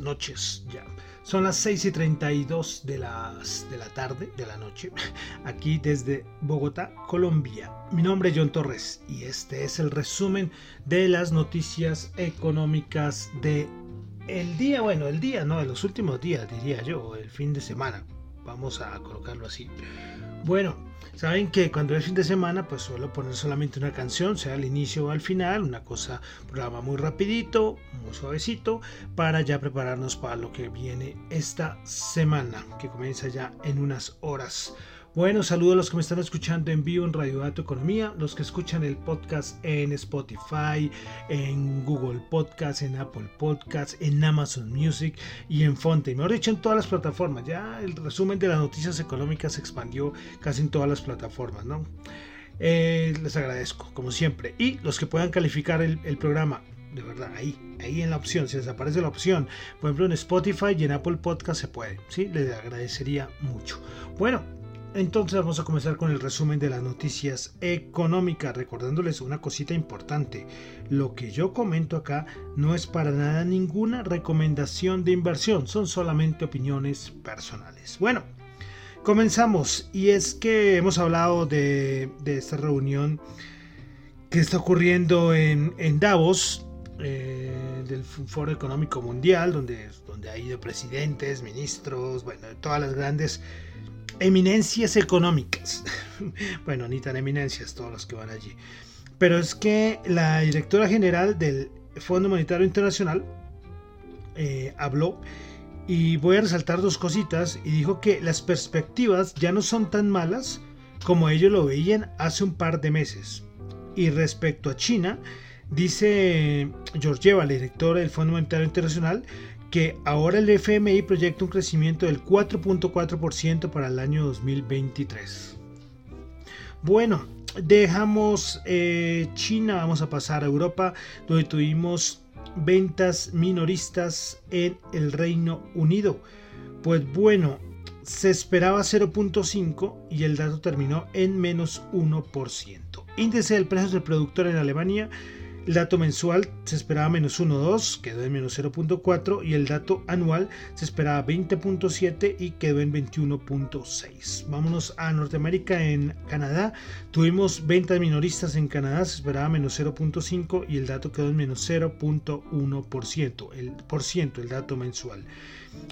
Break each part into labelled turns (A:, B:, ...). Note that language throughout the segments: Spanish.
A: Noches ya. Son las 6 y 32 de, las, de la tarde, de la noche, aquí desde Bogotá, Colombia. Mi nombre es John Torres y este es el resumen de las noticias económicas de el día, bueno, el día, no, de los últimos días, diría yo, el fin de semana. Vamos a colocarlo así. Bueno, saben que cuando es fin de semana, pues suelo poner solamente una canción, sea al inicio o al final, una cosa, programa muy rapidito, muy suavecito, para ya prepararnos para lo que viene esta semana, que comienza ya en unas horas. Bueno, saludos a los que me están escuchando en vivo en Radio Dato Economía, los que escuchan el podcast en Spotify, en Google Podcast, en Apple Podcast, en Amazon Music y en Fonte. Mejor dicho, en todas las plataformas. Ya el resumen de las noticias económicas se expandió casi en todas las plataformas, ¿no? Eh, les agradezco, como siempre. Y los que puedan calificar el, el programa de verdad, ahí, ahí en la opción, si les aparece la opción, por ejemplo en Spotify y en Apple Podcast se puede, ¿sí? Les agradecería mucho. Bueno, entonces vamos a comenzar con el resumen de las noticias económicas, recordándoles una cosita importante. Lo que yo comento acá no es para nada ninguna recomendación de inversión, son solamente opiniones personales. Bueno, comenzamos y es que hemos hablado de, esta reunión que está ocurriendo en, Davos, eh, del Foro Económico Mundial, donde, donde ha ido presidentes, ministros, bueno, todas las grandes eminencias económicas. bueno, ni tan eminencias todos los que van allí. Pero es que la directora general del Fondo Monetario Internacional eh, habló y voy a resaltar dos cositas y dijo que las perspectivas ya no son tan malas como ellos lo veían hace un par de meses. Y respecto a China, dice Georgieva, la directora del Fondo Monetario Internacional, que ahora el FMI proyecta un crecimiento del 4.4% para el año 2023. Bueno, dejamos eh, China, vamos a pasar a Europa, donde tuvimos ventas minoristas en el Reino Unido. Pues bueno, se esperaba 0.5 y el dato terminó en menos 1%. Índice del precio del productor en Alemania el dato mensual se esperaba menos 1,2, quedó en menos 0.4 y el dato anual se esperaba 20.7 y quedó en 21.6. Vámonos a Norteamérica, en Canadá. Tuvimos ventas minoristas en Canadá, se esperaba menos 0.5 y el dato quedó en menos 0.1%, el por ciento, el dato mensual.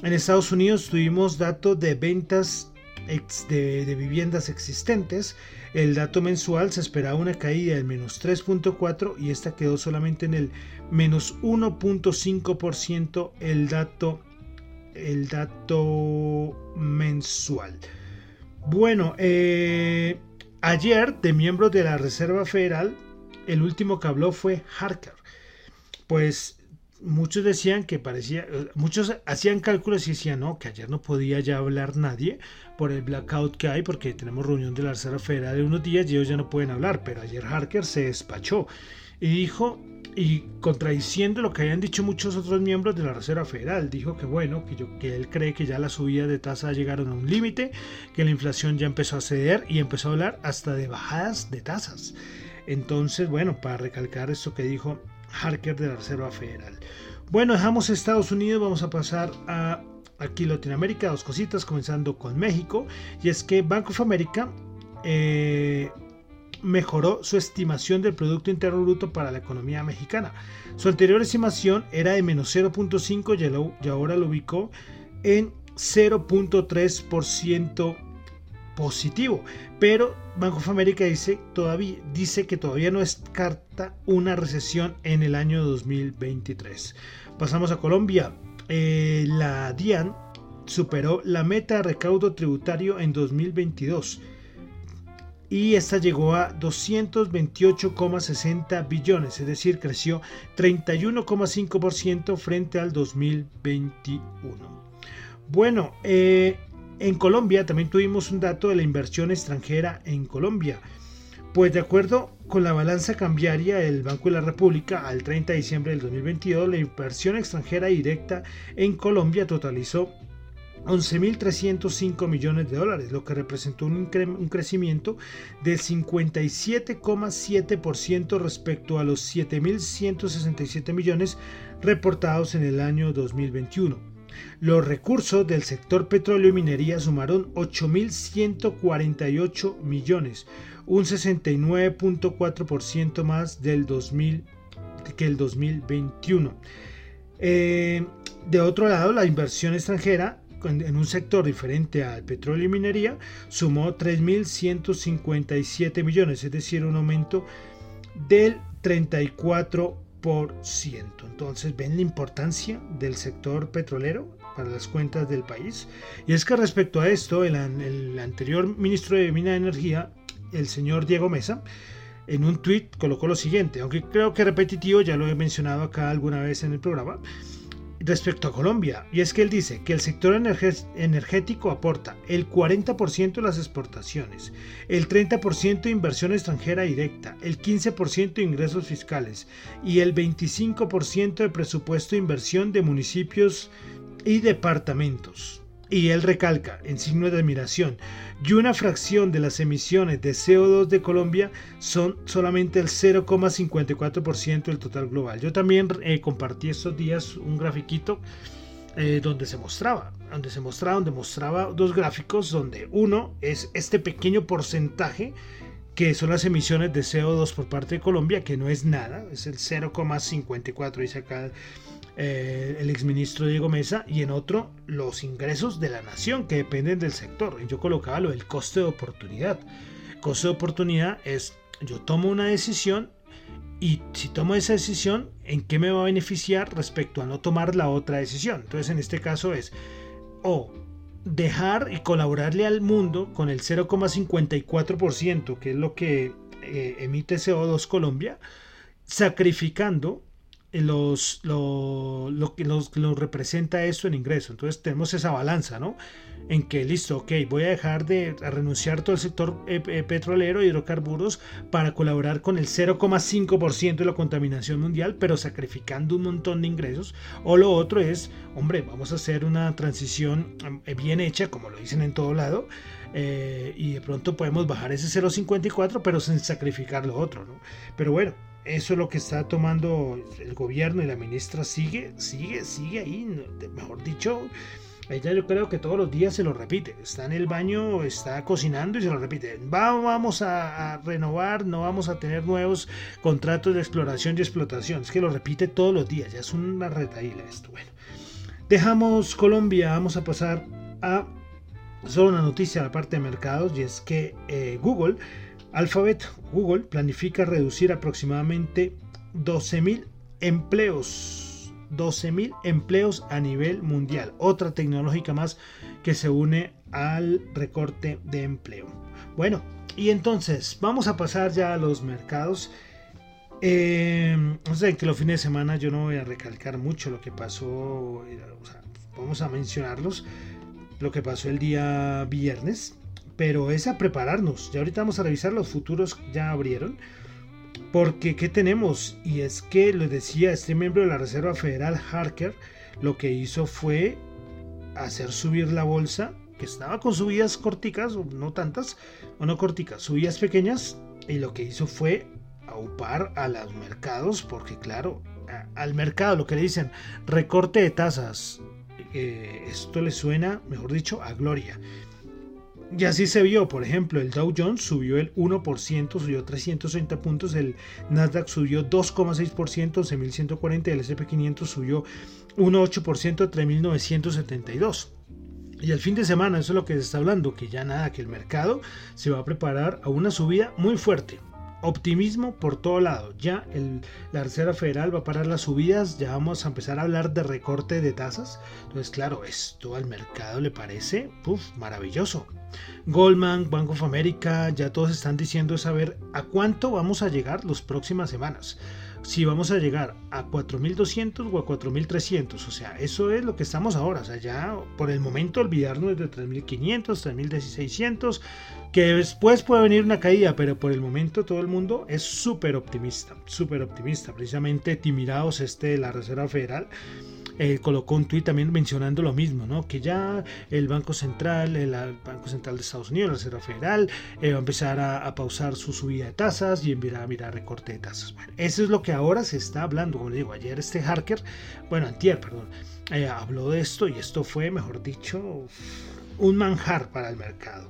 A: En Estados Unidos tuvimos dato de ventas de, viviendas existentes. El dato mensual se esperaba una caída del menos 3.4 y esta quedó solamente en el menos 1.5% el dato, el dato mensual. Bueno, eh, ayer de miembros de la Reserva Federal, el último que habló fue Harker. Pues muchos decían que parecía, muchos hacían cálculos y decían, no, que ayer no podía ya hablar nadie por el blackout que hay, porque tenemos reunión de la Reserva Federal de unos días y ellos ya no pueden hablar, pero ayer Harker se despachó y dijo, y contradiciendo lo que habían dicho muchos otros miembros de la Reserva Federal, dijo que bueno, que, yo, que él cree que ya las subidas de tasa llegaron a un límite, que la inflación ya empezó a ceder y empezó a hablar hasta de bajadas de tasas. Entonces, bueno, para recalcar esto que dijo Harker de la Reserva Federal. Bueno, dejamos Estados Unidos, vamos a pasar a aquí Latinoamérica, dos cositas, comenzando con México, y es que Bank of America eh, mejoró su estimación del Producto Interno Bruto para la economía mexicana. Su anterior estimación era de menos 0.5 y ahora lo ubicó en 0.3% positivo. Pero Banco of America dice, todavía, dice que todavía no descarta una recesión en el año 2023. Pasamos a Colombia. Eh, la DIAN superó la meta de recaudo tributario en 2022 y esta llegó a 228,60 billones, es decir, creció 31,5% frente al 2021. Bueno, eh, en Colombia también tuvimos un dato de la inversión extranjera en Colombia. Pues de acuerdo con la balanza cambiaria del Banco de la República al 30 de diciembre del 2022, la inversión extranjera directa en Colombia totalizó 11.305 millones de dólares, lo que representó un, un crecimiento del 57,7% respecto a los 7.167 millones reportados en el año 2021. Los recursos del sector petróleo y minería sumaron 8.148 millones, un 69.4% más del 2000, que el 2021. Eh, de otro lado, la inversión extranjera en un sector diferente al petróleo y minería sumó 3.157 millones, es decir, un aumento del 34%. Entonces, ven la importancia del sector petrolero para las cuentas del país. Y es que respecto a esto, el, anterior ministro de Mina y Energía, el señor Diego Mesa, en un tuit colocó lo siguiente, aunque creo que repetitivo, ya lo he mencionado acá alguna vez en el programa, respecto a Colombia, y es que él dice que el sector energético aporta el 40% de las exportaciones, el 30% de inversión extranjera directa, el 15% de ingresos fiscales y el 25% de presupuesto de inversión de municipios y departamentos. Y él recalca, en signo de admiración, y una fracción de las emisiones de CO2 de Colombia son solamente el 0,54% del total global. Yo también eh, compartí estos días un grafiquito eh, donde se mostraba, donde se mostraba, donde mostraba dos gráficos donde uno es este pequeño porcentaje que son las emisiones de CO2 por parte de Colombia, que no es nada, es el 0,54, dice acá eh, el exministro Diego Mesa, y en otro los ingresos de la nación que dependen del sector. Yo colocaba lo del coste de oportunidad. coste de oportunidad es yo tomo una decisión y si tomo esa decisión, ¿en qué me va a beneficiar respecto a no tomar la otra decisión? Entonces en este caso es o dejar y colaborarle al mundo con el 0,54%, que es lo que eh, emite CO2 Colombia, sacrificando los, lo, lo, que nos lo representa eso en ingreso. Entonces tenemos esa balanza, ¿no? En que, listo, ok, voy a dejar de renunciar todo el sector eh, eh, petrolero, hidrocarburos, para colaborar con el 0,5% de la contaminación mundial, pero sacrificando un montón de ingresos. O lo otro es, hombre, vamos a hacer una transición eh, bien hecha, como lo dicen en todo lado, y de pronto podemos bajar ese 0,54, pero sin sacrificar lo otro, ¿no? Pero bueno, eso es lo que está tomando el gobierno y la ministra sigue, sigue, sigue ahí. Mejor dicho, ella yo creo que todos los días se lo repite. Está en el baño, está cocinando y se lo repite. vamos a, renovar, no vamos a tener nuevos contratos de exploración y explotación. Es que lo repite todos los días. Ya es una retaíla esto. Bueno, dejamos Colombia, vamos a pasar a solo una noticia la parte de mercados y es que eh, Google Alphabet Google planifica reducir aproximadamente 12.000 empleos. 12.000 empleos a nivel mundial. Otra tecnológica más que se une al recorte de empleo. Bueno, y entonces vamos a pasar ya a los mercados. Eh, o sea, que los fines de semana yo no voy a recalcar mucho lo que pasó. Vamos a mencionarlos. Lo que pasó el día viernes pero es a prepararnos. Ya ahorita vamos a revisar los futuros, ya abrieron. Porque, ¿qué tenemos? Y es que, lo decía este miembro de la Reserva Federal, Harker, lo que hizo fue hacer subir la bolsa, que estaba con subidas corticas, o no tantas, o no corticas, subidas pequeñas, y lo que hizo fue aupar a los mercados, porque claro, al mercado lo que le dicen recorte de tasas, eh, esto le suena, mejor dicho, a gloria. Y así se vio, por ejemplo, el Dow Jones subió el 1%, subió 330 puntos, el Nasdaq subió 2,6%, 11.140, el SP500 subió 1,8%, 3.972. Y al fin de semana, eso es lo que se está hablando, que ya nada, que el mercado se va a preparar a una subida muy fuerte. Optimismo por todo lado. Ya el, la Reserva Federal va a parar las subidas, ya vamos a empezar a hablar de recorte de tasas. Entonces, claro, esto al mercado le parece maravilloso. Goldman, Bank of America, ya todos están diciendo saber a cuánto vamos a llegar las próximas semanas si vamos a llegar a 4200 o a 4300. O sea, eso es lo que estamos ahora. O sea, ya por el momento olvidarnos de 3500, 3600, que después puede venir una caída, pero por el momento todo el mundo es súper optimista, súper optimista. Precisamente Timirados, este de la Reserva Federal, eh, colocó un tuit también mencionando lo mismo, ¿no? Que ya el Banco Central, el, Banco Central de Estados Unidos, la Reserva Federal, eh, va a empezar a, pausar su subida de tasas y enviar a mirar recorte de tasas. Eso es lo que ahora se está hablando. Como le digo, ayer este Harker, bueno, antier, perdón, eh, habló de esto y esto fue, mejor dicho, un manjar para el mercado.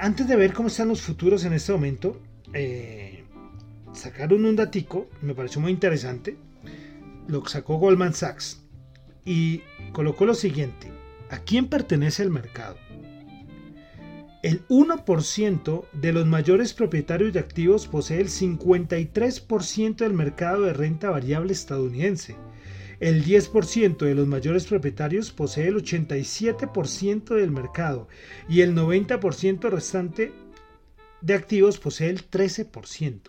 A: Antes de ver cómo están los futuros en este momento, sacaron un datico, me pareció muy interesante, lo sacó Goldman Sachs y colocó lo siguiente. ¿A quién pertenece el mercado? El 1% de los mayores propietarios de activos posee el 53% del mercado de renta variable estadounidense. El 10% de los mayores propietarios posee el 87% del mercado y el 90% restante de activos posee el 13%.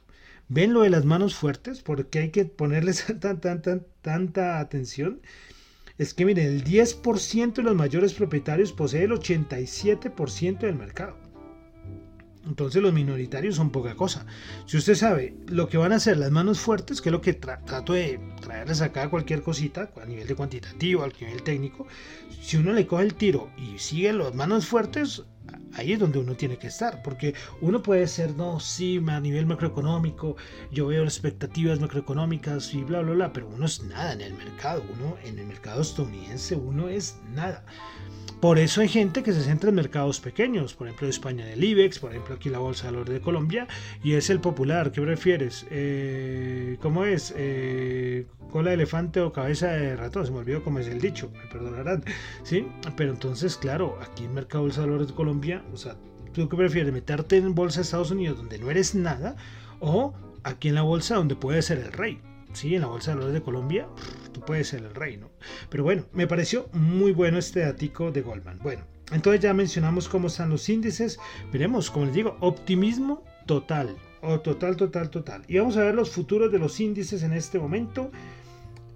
A: ¿Ven lo de las manos fuertes? Porque hay que ponerles tanta atención. Es que miren, el 10% de los mayores propietarios posee el 87% del mercado. Entonces los minoritarios son poca cosa. Si usted sabe lo que van a hacer las manos fuertes, que es lo que trato de traerles acá cualquier cosita, a nivel de cuantitativo, al nivel técnico, si uno le coge el tiro y sigue las manos fuertes, ahí es donde uno tiene que estar, porque uno puede ser, no, sí, a nivel macroeconómico, yo veo las expectativas macroeconómicas y bla, bla, bla, pero uno es nada en el mercado, uno en el mercado estadounidense, uno es nada. Por eso hay gente que se centra en mercados pequeños, por ejemplo España en el IBEX, por ejemplo aquí la Bolsa de Valores de Colombia, y es el popular, ¿qué prefieres? Eh, ¿Cómo es? Eh, ¿Cola de elefante o cabeza de ratón? Se me olvidó cómo es el dicho, me perdonarán, ¿sí? Pero entonces, claro, aquí en Mercado Bolsa de Valores de Colombia, o sea, ¿tú qué prefieres? ¿Meterte en Bolsa de Estados Unidos donde no eres nada? ¿O aquí en la Bolsa donde puedes ser el rey? Sí, en la Bolsa de Valores de Colombia, tú puedes ser el rey, ¿no? Pero bueno, me pareció muy bueno este datico de Goldman. Bueno, entonces ya mencionamos cómo están los índices. Veremos, como les digo, optimismo total. O total, total, total. Y vamos a ver los futuros de los índices en este momento.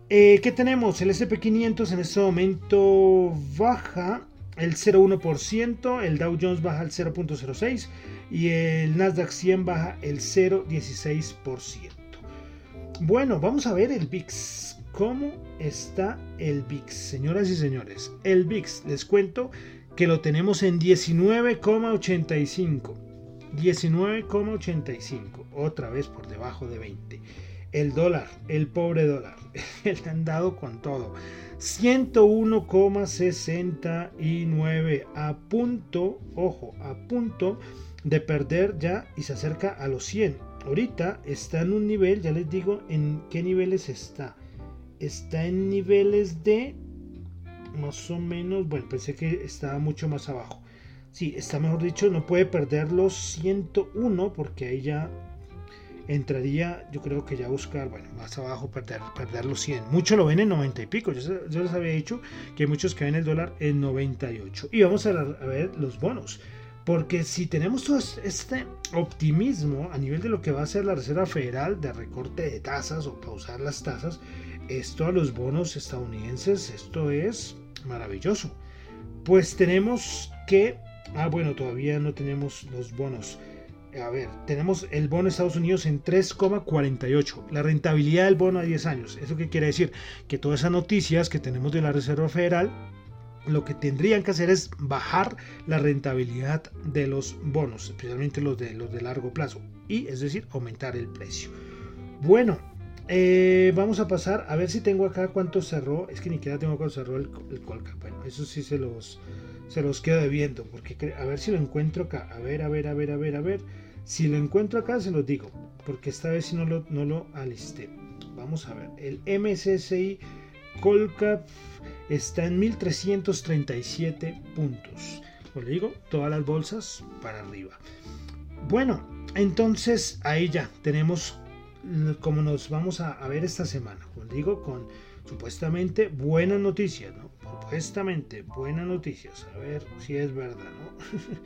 A: Eh, ¿Qué tenemos? El SP500 en este momento baja el 0,1%, el Dow Jones baja el 0,06% y el Nasdaq 100 baja el 0,16%. Bueno, vamos a ver el VIX. ¿Cómo está el VIX? Señoras y señores, el VIX, les cuento que lo tenemos en 19,85. 19,85. Otra vez por debajo de 20. El dólar, el pobre dólar, le han dado con todo. 101,69 a punto, ojo, a punto de perder ya y se acerca a los 100 ahorita está en un nivel, ya les digo en qué niveles está. Está en niveles de más o menos, bueno, pensé que estaba mucho más abajo. Sí, está mejor dicho, no puede perder los 101 porque ahí ya entraría, yo creo que ya buscar, bueno, más abajo perder, perder los 100. Muchos lo ven en 90 y pico. Yo, les había dicho que hay muchos que ven el dólar en 98. Y vamos a ver los bonos. Porque si tenemos todo este optimismo a nivel de lo que va a hacer la Reserva Federal de recorte de tasas o pausar las tasas, esto a los bonos estadounidenses, esto es maravilloso. Pues tenemos que, ah bueno, todavía no tenemos los bonos. A ver, tenemos el bono de Estados Unidos en 3,48. La rentabilidad del bono a 10 años. ¿Eso qué quiere decir? Que todas esas noticias que tenemos de la Reserva Federal lo que tendrían que hacer es bajar la rentabilidad de los bonos, especialmente los de, los de largo plazo, y es decir, aumentar el precio. Bueno, eh, vamos a pasar a ver si tengo acá cuánto cerró. Es que ni siquiera tengo cuánto cerró el, el Colca. Bueno, eso sí se los, se los quedo debiendo, porque a ver si lo encuentro acá. A ver, a ver, a ver, a ver, a ver. Si lo encuentro acá, se los digo, porque esta vez si no lo, no lo alisté. Vamos a ver, el MSCI Colcap está en 1337 puntos. Como le digo, todas las bolsas para arriba. Bueno, entonces ahí ya tenemos como nos vamos a, ver esta semana. Como digo, con supuestamente buenas noticias, ¿no? Supuestamente buenas noticias. A ver si es verdad, ¿no?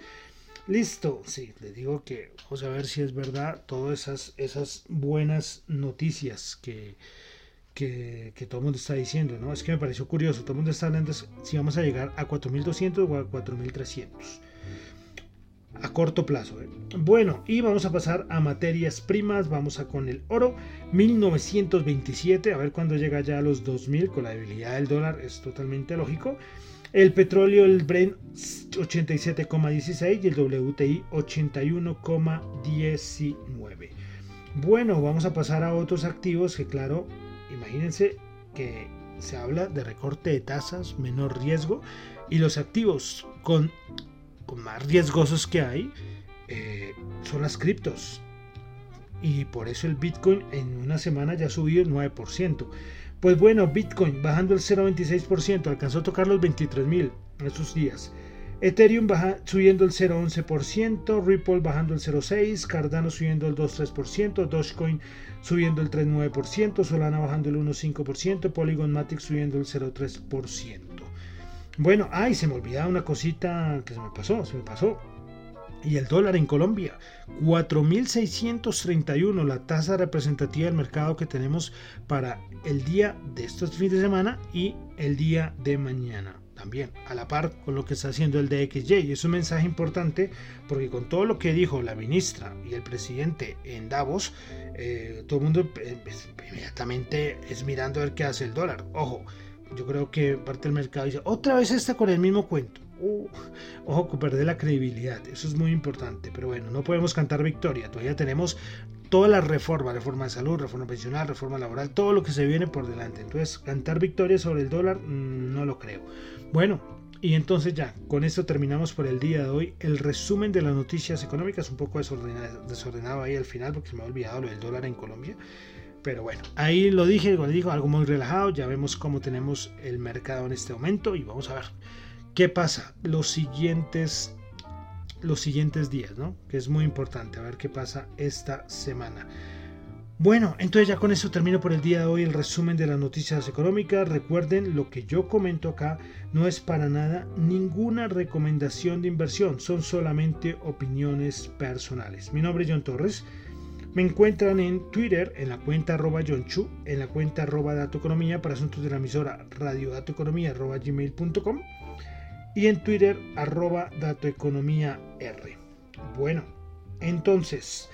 A: Listo, sí, les digo que vamos a ver si es verdad todas esas, esas buenas noticias que, que, todo el mundo está diciendo, ¿no? Es que me pareció curioso, todo el mundo está hablando si vamos a llegar a 4200 o a 4300 a corto plazo. ¿eh? Bueno, y vamos a pasar a materias primas, vamos a con el oro 1927, a ver cuándo llega ya a los 2000 con la debilidad del dólar, es totalmente lógico. El petróleo, el Brent 87,16 y el WTI 81,19. Bueno, vamos a pasar a otros activos que claro, imagínense que se habla de recorte de tasas, menor riesgo y los activos con más riesgosos que hay eh, son las criptos. Y por eso el Bitcoin en una semana ya subió el 9%. Pues bueno, Bitcoin bajando el 0,26%, alcanzó a tocar los 23 mil en estos días. Ethereum baja, subiendo el 0,11%, Ripple bajando el 0,6%, Cardano subiendo el 2,3%, Dogecoin subiendo el 3,9%, Solana bajando el 1,5%, Polygon Matic subiendo el 0,3%. Bueno, ay, se me olvidaba una cosita que se me pasó, se me pasó. Y el dólar en Colombia, 4.631, la tasa representativa del mercado que tenemos para el día de estos fines de semana y el día de mañana. También a la par con lo que está haciendo el DXY. Es un mensaje importante porque con todo lo que dijo la ministra y el presidente en Davos, eh, todo el mundo eh, pues, inmediatamente es mirando a ver qué hace el dólar. Ojo, yo creo que parte del mercado dice, otra vez está con el mismo cuento. Uh, ojo, perder la credibilidad, eso es muy importante. Pero bueno, no podemos cantar victoria. Todavía tenemos toda la reforma, reforma de salud, reforma pensional, reforma laboral, todo lo que se viene por delante. Entonces, cantar victoria sobre el dólar, mm, no lo creo. Bueno, y entonces ya, con esto terminamos por el día de hoy. El resumen de las noticias económicas, un poco desordenado, desordenado ahí al final, porque me ha olvidado lo del dólar en Colombia. Pero bueno, ahí lo dije, lo digo, algo muy relajado. Ya vemos cómo tenemos el mercado en este momento y vamos a ver qué pasa los siguientes, los siguientes días, ¿no? Que es muy importante, a ver qué pasa esta semana. Bueno, entonces ya con eso termino por el día de hoy el resumen de las noticias económicas. Recuerden, lo que yo comento acá no es para nada ninguna recomendación de inversión, son solamente opiniones personales. Mi nombre es John Torres. Me encuentran en Twitter en la cuenta arroba Chu, en la cuenta arroba datoeconomía para asuntos de la emisora radiodatoeconomía arroba y en Twitter arroba datoeconomía R. Bueno, entonces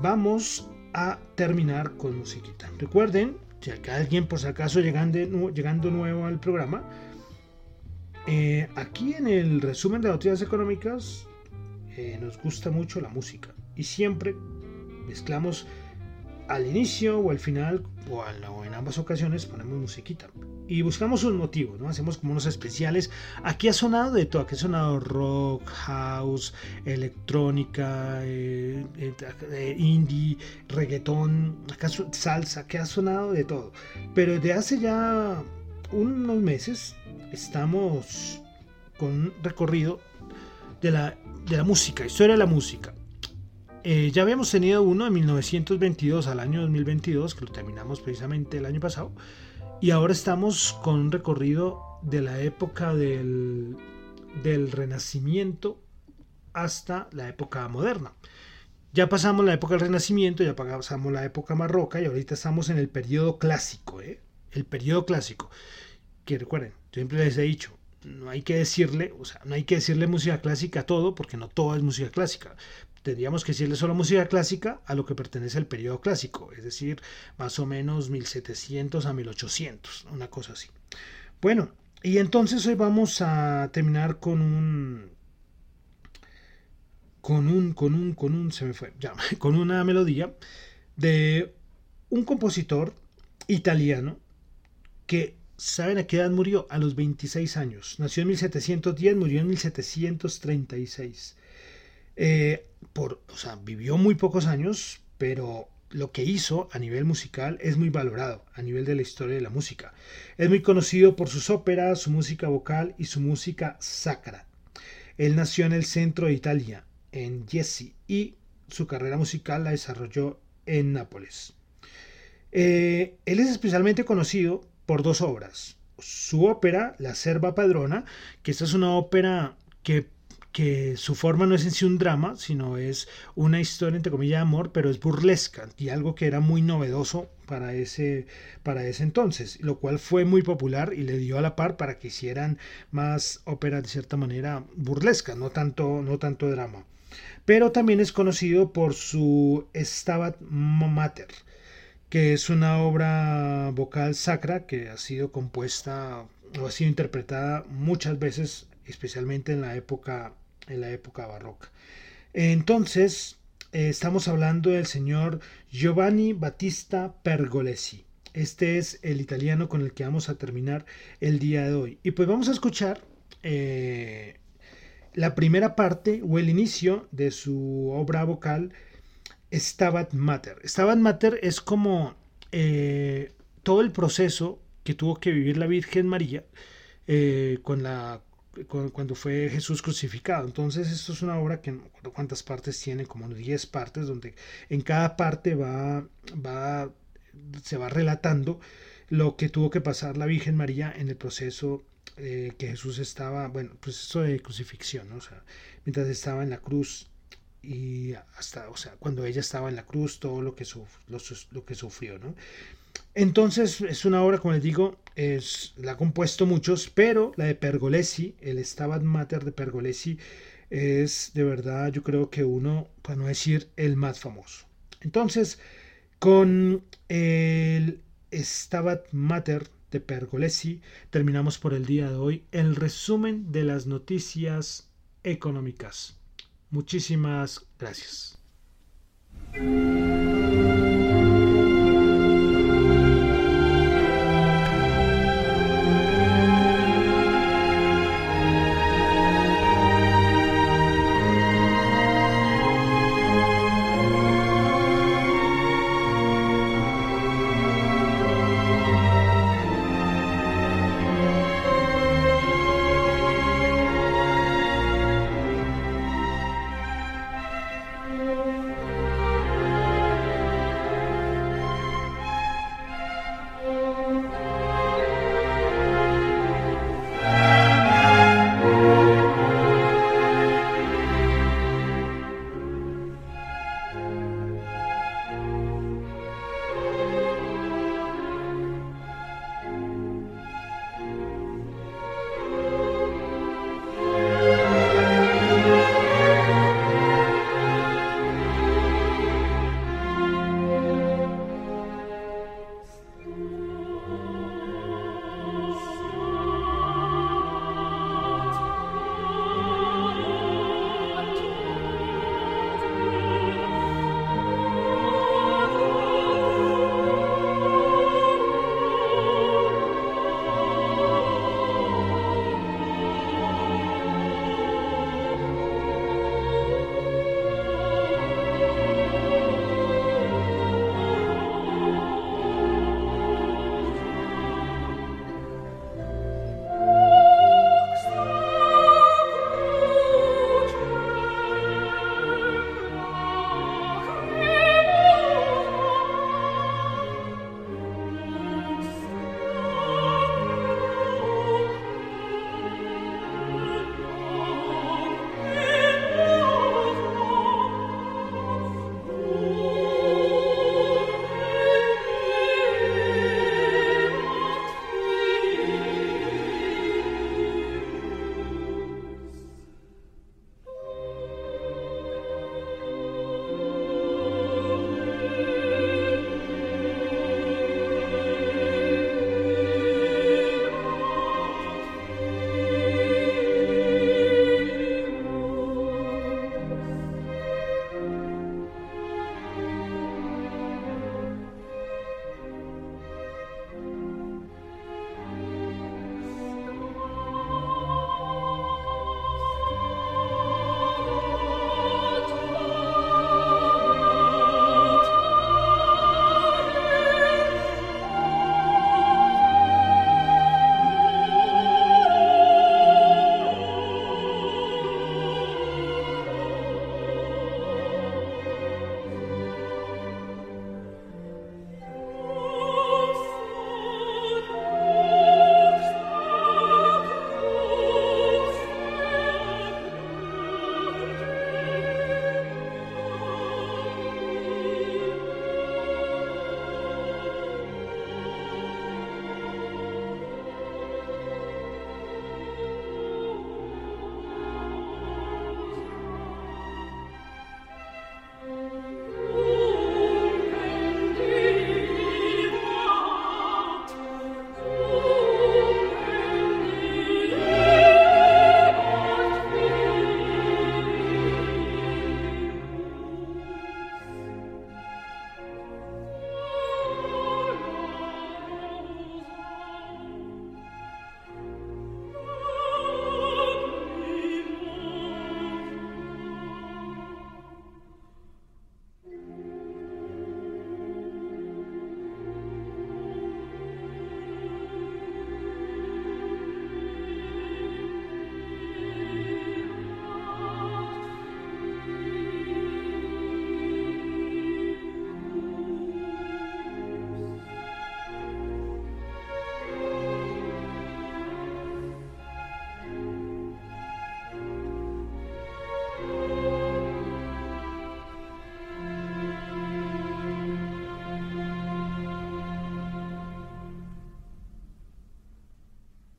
A: vamos a terminar con musiquita. Recuerden, si alguien por si acaso llegando, llegando nuevo al programa, eh, aquí en el resumen de noticias económicas eh, nos gusta mucho la música y siempre mezclamos al inicio o al final o, en ambas ocasiones ponemos musiquita y buscamos un motivo, ¿no? Hacemos como unos especiales. Aquí ha sonado de todo, aquí ha sonado rock, house, electrónica, eh, eh, eh, indie, reggaetón, acaso salsa, que ha sonado de todo. Pero desde hace ya unos meses estamos con un recorrido de la, de la música, historia de la música. Eh, ya habíamos tenido uno de 1922 al año 2022, que lo terminamos precisamente el año pasado, y ahora estamos con un recorrido de la época del, del Renacimiento hasta la época moderna. Ya pasamos la época del Renacimiento, ya pasamos la época barroca y ahorita estamos en el periodo clásico, ¿eh? el periodo clásico. Que recuerden, siempre les he dicho, no hay que decirle, o sea, no hay que decirle música clásica a todo, porque no todo es música clásica tendríamos que decirle solo música clásica a lo que pertenece al periodo clásico, es decir, más o menos 1700 a 1800, una cosa así. Bueno, y entonces hoy vamos a terminar con un con un con un con un se me fue, con una melodía de un compositor italiano que ¿Saben a qué edad murió? A los 26 años. Nació en 1710, murió en 1736. Eh, por, o sea, vivió muy pocos años, pero lo que hizo a nivel musical es muy valorado a nivel de la historia de la música. Es muy conocido por sus óperas, su música vocal y su música sacra. Él nació en el centro de Italia, en Jesse, y su carrera musical la desarrolló en Nápoles. Eh, él es especialmente conocido por dos obras. Su ópera, La Serva Padrona, que esta es una ópera que que su forma no es en sí un drama, sino es una historia entre comillas de amor, pero es burlesca y algo que era muy novedoso para ese, para ese entonces, lo cual fue muy popular y le dio a la par para que hicieran más ópera de cierta manera burlesca, no tanto, no tanto drama. Pero también es conocido por su Stabat Mater, que es una obra vocal sacra que ha sido compuesta o ha sido interpretada muchas veces, especialmente en la época en la época barroca. Entonces, eh, estamos hablando del señor Giovanni Battista Pergolesi. Este es el italiano con el que vamos a terminar el día de hoy. Y pues vamos a escuchar eh, la primera parte o el inicio de su obra vocal, Stabat Mater. Stabat Mater es como eh, todo el proceso que tuvo que vivir la Virgen María con la cuando fue Jesús crucificado. Entonces, esto es una obra que no cuántas partes tiene, como 10 partes, donde en cada parte va, va, se va relatando lo que tuvo que pasar la Virgen María en el proceso eh, que Jesús estaba, bueno, proceso de crucifixión, o sea, mientras estaba en la cruz y hasta, o sea, cuando ella estaba en la cruz, todo lo que, lo, lo que sufrió, ¿no? Entonces es una obra, como les digo, es, la ha compuesto muchos, pero la de Pergolesi, el Stabat Mater de Pergolesi, es de verdad, yo creo que uno, para no decir el más famoso. Entonces, con el Stabat Mater de Pergolesi, terminamos por el día de hoy el resumen de las noticias económicas. Muchísimas gracias.